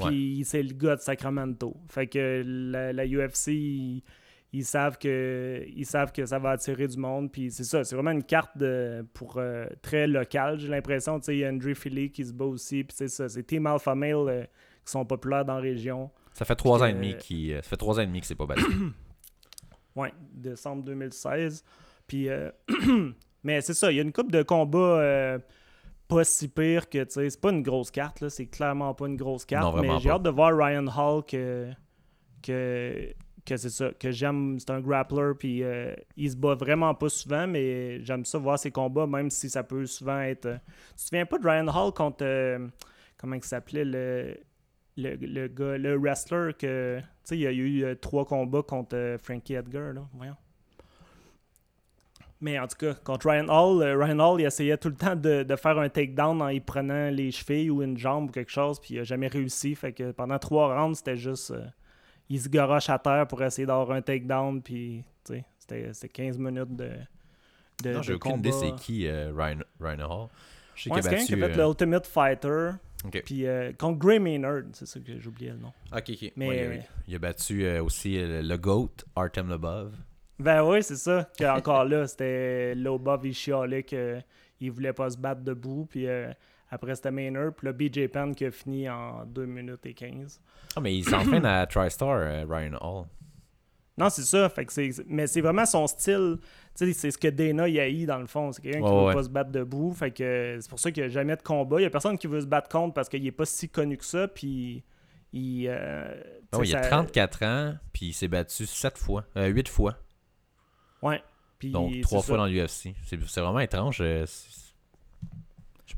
Ouais. Puis c'est le gars de Sacramento. Fait que la, la UFC, ils, savent que ils savent que ça va attirer du monde. Puis c'est ça, c'est vraiment une carte de, pour euh, très locale. J'ai l'impression, tu sais, il y a Andrew Philly qui se bat aussi. Puis c'est ça, c'est Team Alpha Male euh, qui sont populaires dans la région. Ça fait trois ans et demi qu'il. Ça fait trois ans et demi que c'est pas battu. Ouais, décembre 2016. Puis, euh, mais c'est ça, il y a une coupe de combats euh, pas si pire que, tu sais, c'est pas une grosse carte, là, c'est clairement pas une grosse carte, Non, mais j'ai hâte de voir Ryan Hall que, que, que c'est ça, que j'aime, c'est un grappler, puis euh, il se bat vraiment pas souvent, mais j'aime ça voir ses combats, même si ça peut souvent être... euh, Tu te souviens pas de Ryan Hall contre, euh, comment il s'appelait, le... Le, le gars, le wrestler que. Tu sais, il y a eu trois combats contre Frankie Edgar, là. Voyons. Mais en tout cas, contre Ryan Hall, Ryan Hall, il essayait tout le temps de, de faire un takedown en y prenant les chevilles ou une jambe ou quelque chose, puis il a jamais réussi. Fait que pendant trois rounds, c'était juste. Il se garoche à terre pour essayer d'avoir un takedown, puis tu sais, c'était c'était 15 minutes de. de non, j'ai aucune idée c'est qui euh, Ryan, Ryan Hall. Je sais Ouais, qu'il a qui a battu. fait euh, le Ultimate Fighter, puis euh, contre Gray Maynard, c'est ça que j'ai oublié le nom. Ok, ok. Mais- Ouais, il, a, il a battu euh, aussi le GOAT, Artem Lobov. Ben oui, c'est ça. Que encore là, c'était Lobov, il chialait qu'il voulait pas se battre debout. Puis après, c'était Maynard. Puis le BJ Penn qui a fini en 2 minutes et 15. Ah, mais il s'entraîne à TriStar, euh, Ryan Hall. Non, c'est ça. Fait que c'est, mais c'est vraiment son style. Tu sais, c'est ce que Dana y a eu dans le fond. C'est quelqu'un qui Ouais, veut ouais. pas se battre debout. Fait que c'est pour ça qu'il n'y a jamais de combat. Il y a personne qui veut se battre contre parce qu'il est pas si connu que ça. Puis il. euh, Ah il a ça- 34 ans, puis il s'est battu 7 fois, euh, 8 fois. Ouais. Puis Donc c'est 3 ça. fois dans l'UFC. C'est c'est vraiment étrange. euh, c'est-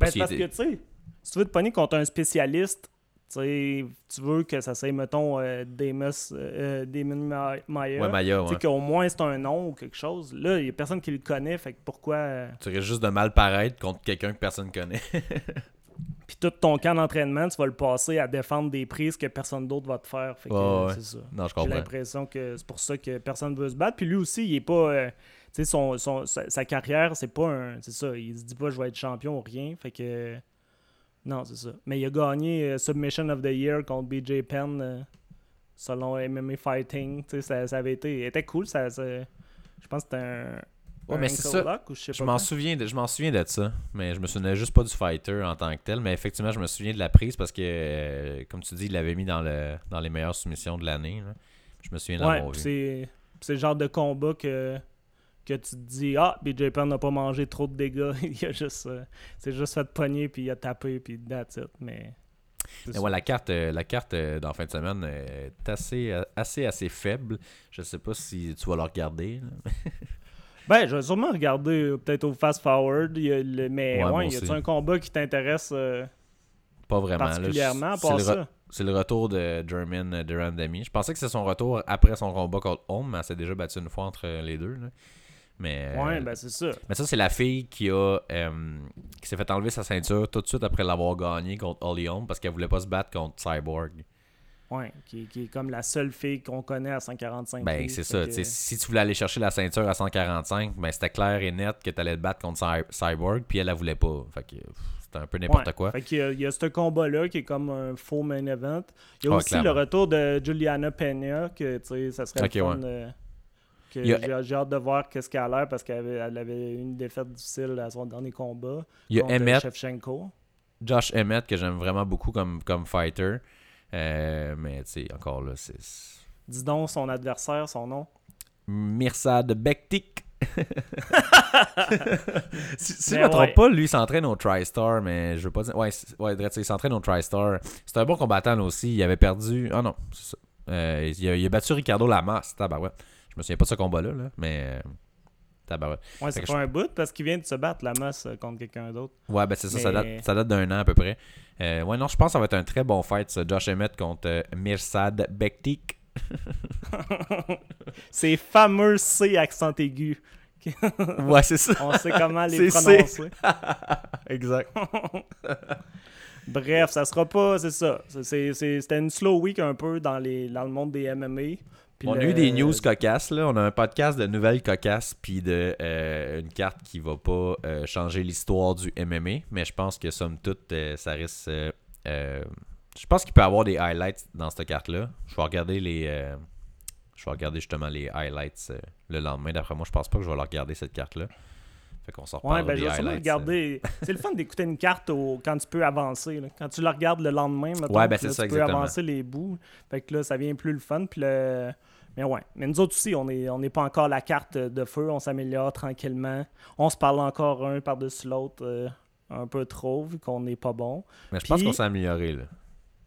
Ben, parce que, tu sais, si tu veux te pogner contre un spécialiste, tu sais, tu veux que ça soit, mettons, euh, Damus, euh, Damon Ma- Maya. Ouais, Maya, Tu sais, ouais. qu'au moins c'est un nom ou quelque chose. Là, il n'y a personne qui le connaît, fait que pourquoi. euh, Tu risques juste de mal paraître contre quelqu'un que personne connaît. Puis tout ton camp d'entraînement, tu vas le passer à défendre des prises que personne d'autre va te faire. Fait que Ouais, euh, ouais. c'est ça. non, je J'ai comprends. l'impression que c'est pour ça que personne veut se battre. Puis lui aussi, il est pas. Sais, son, son- sa, sa carrière, c'est pas un. C'est ça. Il se dit pas je vais être champion ou rien. Fait que. Non, c'est ça. Mais il a gagné euh, Submission of the Year contre BJ Penn euh, selon MMA Fighting. Tu sais, ça, ça avait été. était cool. Ça, ça- je pense que c'était un. Ouais, un mais c'est ça. lock ou je m'en souviens, de, je m'en souviens de ça, mais je me souvenais juste pas du fighter en tant que tel. Mais effectivement, je me souviens de la prise parce que, euh, comme tu dis, il l'avait mis dans, le, dans les meilleures soumissions de l'année. Je me souviens de Ouais, c'est le genre de combat que, que tu te dis Ah, BJ Penn n'a pas mangé trop de dégâts. il a juste, euh, c'est juste fait pogner, puis il a tapé, puis that's it. Mais. c'est ouais, la carte, euh, la carte euh, dans la fin de semaine euh, est assez, assez, assez faible. Je sais pas si tu vas la regarder. Ben, je vais sûrement regarder peut-être au fast forward. il y a le- mais Ouais, ouais, y a-tu un combat qui t'intéresse Pas vraiment. particulièrement C'est re- ça? c'est le retour de German Durandamy. Je pensais que c'était son retour après son combat contre Home, mais elle s'est déjà battue une fois entre les deux. là. Mais, Ouais, euh, ben c'est ça. mais ça, c'est la fille qui a euh, qui s'est fait enlever sa ceinture tout de suite après l'avoir gagné contre Holly Holm parce qu'elle voulait pas se battre contre Cyborg. Ouais, qui, qui est comme la seule fille qu'on connaît à 145 Ben, c'est ça. que- Si tu voulais aller chercher la ceinture à 145, ben, c'était clair et net que tu allais te battre contre Cy- Cyborg, puis elle la voulait pas. Fait que c'était un peu n'importe Ouais. quoi. Fait qu'il y a, il y a ce combat-là qui est comme un faux main event. Il y a Ouais, aussi clairement. le retour de Juliana Peña, que tu sais, ça serait Ok, le fun. ouais. J'ai, hâte de voir qu'est-ce qu'elle a l'air parce qu'elle avait, elle avait une défaite difficile à son dernier combat. Il y a Emmett, Shevchenko. Josh Emmett, que j'aime vraiment beaucoup comme, comme fighter. Euh, mais tu sais, encore là, c'est. Dis donc son adversaire, son nom. Mirsad Bektik. si si je Mais me trompe ouais. pas, lui, il s'entraîne au TriStar, mais je veux pas dire. Ouais, ouais il s'entraîne au TriStar. C'est un bon combattant là, aussi. Il avait perdu. Ah non, c'est ça. Euh, il, a, il a battu Ricardo Lamas. Tabarouette. Je me souviens pas de ce combat-là, là, mais. euh, Tabarouette. Ouais, c'est pas un bout parce qu'il vient de se battre la masse euh, contre quelqu'un d'autre. Ouais, ben c'est ça, ça date, ça date d'un an à peu près. Euh, ouais, non, je pense que ça va être un très bon fight, ça. Josh Emmett contre euh, Mirsad Bektik. Ces fameux C accent aigu. ouais, c'est ça. On sait comment les prononcer. exact. Bref, ça sera pas, c'est ça. C'était une slow week un peu dans, les, dans le monde des MMA. Puis On le- a eu des news cocasses, là. On a un podcast de nouvelles cocasses, puis de euh, une carte qui va pas euh, changer l'histoire du MMA. Mais je pense que, somme toute, euh, ça risque. je pense qu'il peut y avoir des highlights dans cette carte-là. Je vais regarder les. je vais regarder justement les highlights le lendemain. D'après moi, je pense pas que je vais la regarder cette carte-là. Fait qu'on s'en Ouais, reparlera ben des highlights. regarder. C'est le fun d'écouter une carte au- quand tu peux avancer. là. Quand tu la regardes le lendemain, mettons, Ouais, ben là, ça, tu peux avancer les bouts. Fait que là, ça vient plus le fun. Puis le... Mais ouais. Mais nous autres aussi, on n'est on est pas encore la carte de feu. On s'améliore tranquillement. On se parle encore un par-dessus l'autre euh, un peu trop, vu qu'on n'est pas bon. Mais je pense qu'on s'est amélioré, là.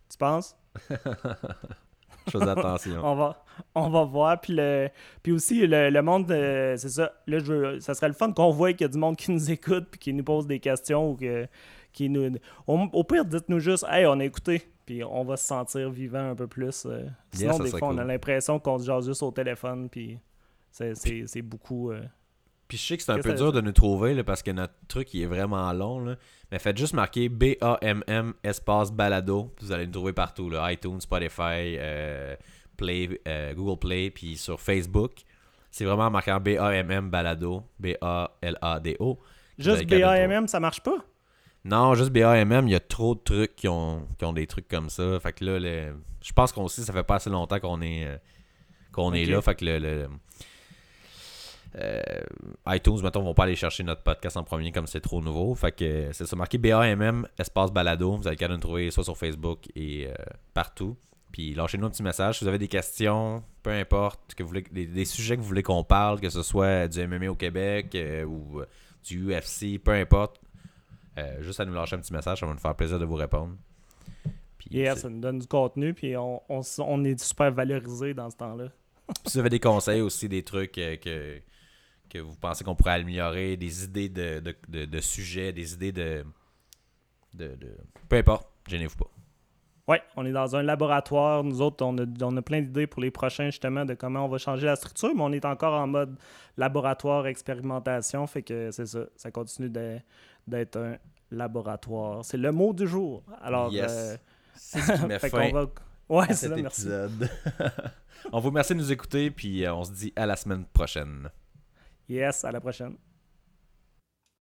Tu penses? Faisais attention. on va, on va voir. Puis, le, puis aussi, le, le monde, euh, c'est ça. Là, je veux, ça serait le fun qu'on voit qu'il y a du monde qui nous écoute puis qui nous pose des questions ou que, qui nous. Au, au pire, dites-nous juste, hey, on a écouté. Puis on va se sentir vivant un peu plus. euh. Sinon, des fois, on a l'impression qu'on se jase juste au téléphone. Puis c'est, beaucoup. euh, Puis je sais que c'est un peu dur de nous trouver là, parce que notre truc il est vraiment long. Là. Mais faites juste marquer B-A-M-M espace balado. Vous allez nous trouver partout. Là. iTunes, Spotify, euh, Play, euh, Google Play, puis sur Facebook. C'est vraiment marquant B-A-M-M balado. B-A-L-A-D-O. Juste. BAMM, ça marche pas? Non, juste B-A-M-M, il y a trop de trucs qui ont, qui ont des trucs comme ça. Fait que là, le- je pense qu'on aussi, ça fait pas assez longtemps qu'on est, euh, qu'on est là. Fait que le, le- euh, iTunes, mettons, vont pas aller chercher notre podcast en premier comme c'est trop nouveau. Fait que euh, c'est ça, marqué B-A-M-M, espace balado. Vous allez qu'à nous trouver soit sur Facebook et euh, partout. Puis lâchez-nous un petit message. Si vous avez des questions, peu importe, que vous voulez, des, des sujets que vous voulez qu'on parle, que ce soit du MMA au Québec euh, ou du UFC, peu importe. Euh, juste à nous lâcher un petit message, ça va nous faire plaisir de vous répondre. Puis, Yeah, ça nous donne du contenu. Puis on, on, s- on est super valorisé dans ce temps-là. si vous avez des conseils aussi, des trucs euh, que, que vous pensez qu'on pourrait améliorer, des idées de, de, de- de sujets, des idées de, de, de- Peu importe, gênez-vous pas. Ouais, on est dans un laboratoire. Nous autres, on a, on a plein d'idées pour les prochains, justement, de comment on va changer la structure, mais on est encore en mode laboratoire, expérimentation. Fait que c'est ça. Ça continue de- d'être un laboratoire. C'est le mot du jour. Alors, Yes. euh, C'est ce qui met fait fin qu'on va. Ouais, à c'est cet ça, merci. épisode. on vous remercie de nous écouter, puis euh, on se dit à la semaine prochaine. Yes, à la prochaine.